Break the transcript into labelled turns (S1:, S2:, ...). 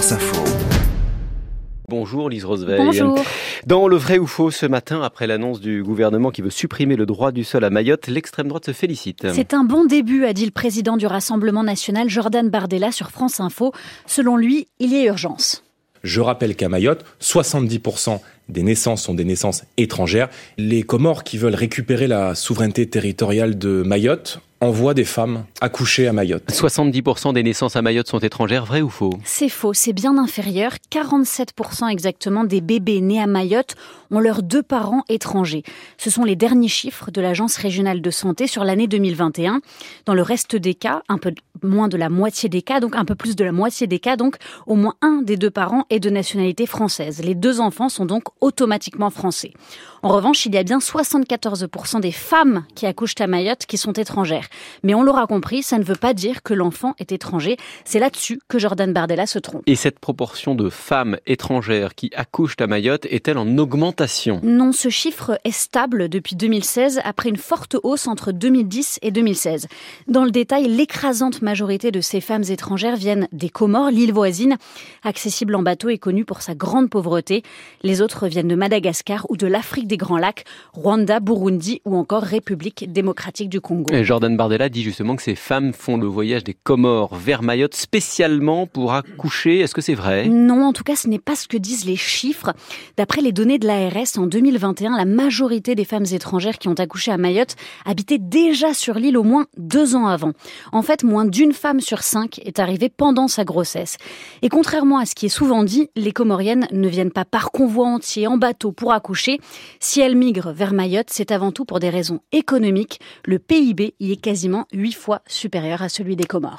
S1: France Info.
S2: Bonjour Lise Roseveil.
S3: Bonjour.
S2: Dans le vrai ou faux ce matin, après l'annonce du gouvernement qui veut supprimer le droit du sol à Mayotte, l'extrême droite se félicite.
S3: C'est un bon début, a dit le président du Rassemblement national Jordan Bardella sur France Info. Selon lui, il y a urgence.
S4: Je rappelle qu'à Mayotte, 70% des naissances sont des naissances étrangères. Les Comores qui veulent récupérer la souveraineté territoriale de Mayotte envoient des femmes accoucher à Mayotte.
S2: 70% des naissances à Mayotte sont étrangères, vrai ou faux?
S3: C'est faux, c'est bien inférieur. 47% exactement des bébés nés à Mayotte ont leurs deux parents étrangers. Ce sont les derniers chiffres de l'Agence régionale de santé sur l'année 2021. Dans le reste des cas, un peu moins de la moitié des cas, donc un peu plus de la moitié des cas, donc au moins un des deux parents est de nationalité française. Les deux enfants sont donc automatiquement français. En revanche, il y a bien 74% des femmes qui accouchent à Mayotte qui sont étrangères. Mais on l'aura compris, ça ne veut pas dire que l'enfant est étranger. C'est là-dessus que Jordan Bardella se trompe.
S2: Et cette proportion de femmes étrangères qui accouchent à Mayotte est-elle en augmentation?
S3: Non, ce chiffre est stable depuis 2016 après une forte hausse entre 2010 et 2016. Dans le détail, l'écrasante majorité de ces femmes étrangères viennent des Comores, l'île voisine, accessible en bateau et connue pour sa grande pauvreté. Les autres viennent de Madagascar ou de l'Afrique des Grands Lacs, Rwanda, Burundi ou encore République démocratique du Congo.
S2: Et Jordan Bardella dit justement que ces femmes font le voyage des Comores vers Mayotte spécialement pour accoucher. Est-ce que c'est vrai?
S3: Non, en tout cas, ce n'est pas ce que disent les chiffres. D'après les données de l'ARS, en 2021, la majorité des femmes étrangères qui ont accouché à Mayotte habitaient déjà sur l'île au moins deux ans avant. En fait, moins d'une femme sur cinq est arrivée pendant sa grossesse. Et contrairement à ce qui est souvent dit, les Comoriennes ne viennent pas par convoi entier en bateau pour accoucher. Si elles migrent vers Mayotte, c'est avant tout pour des raisons économiques. Le PIB y est quasiment huit fois supérieur à celui des Comores.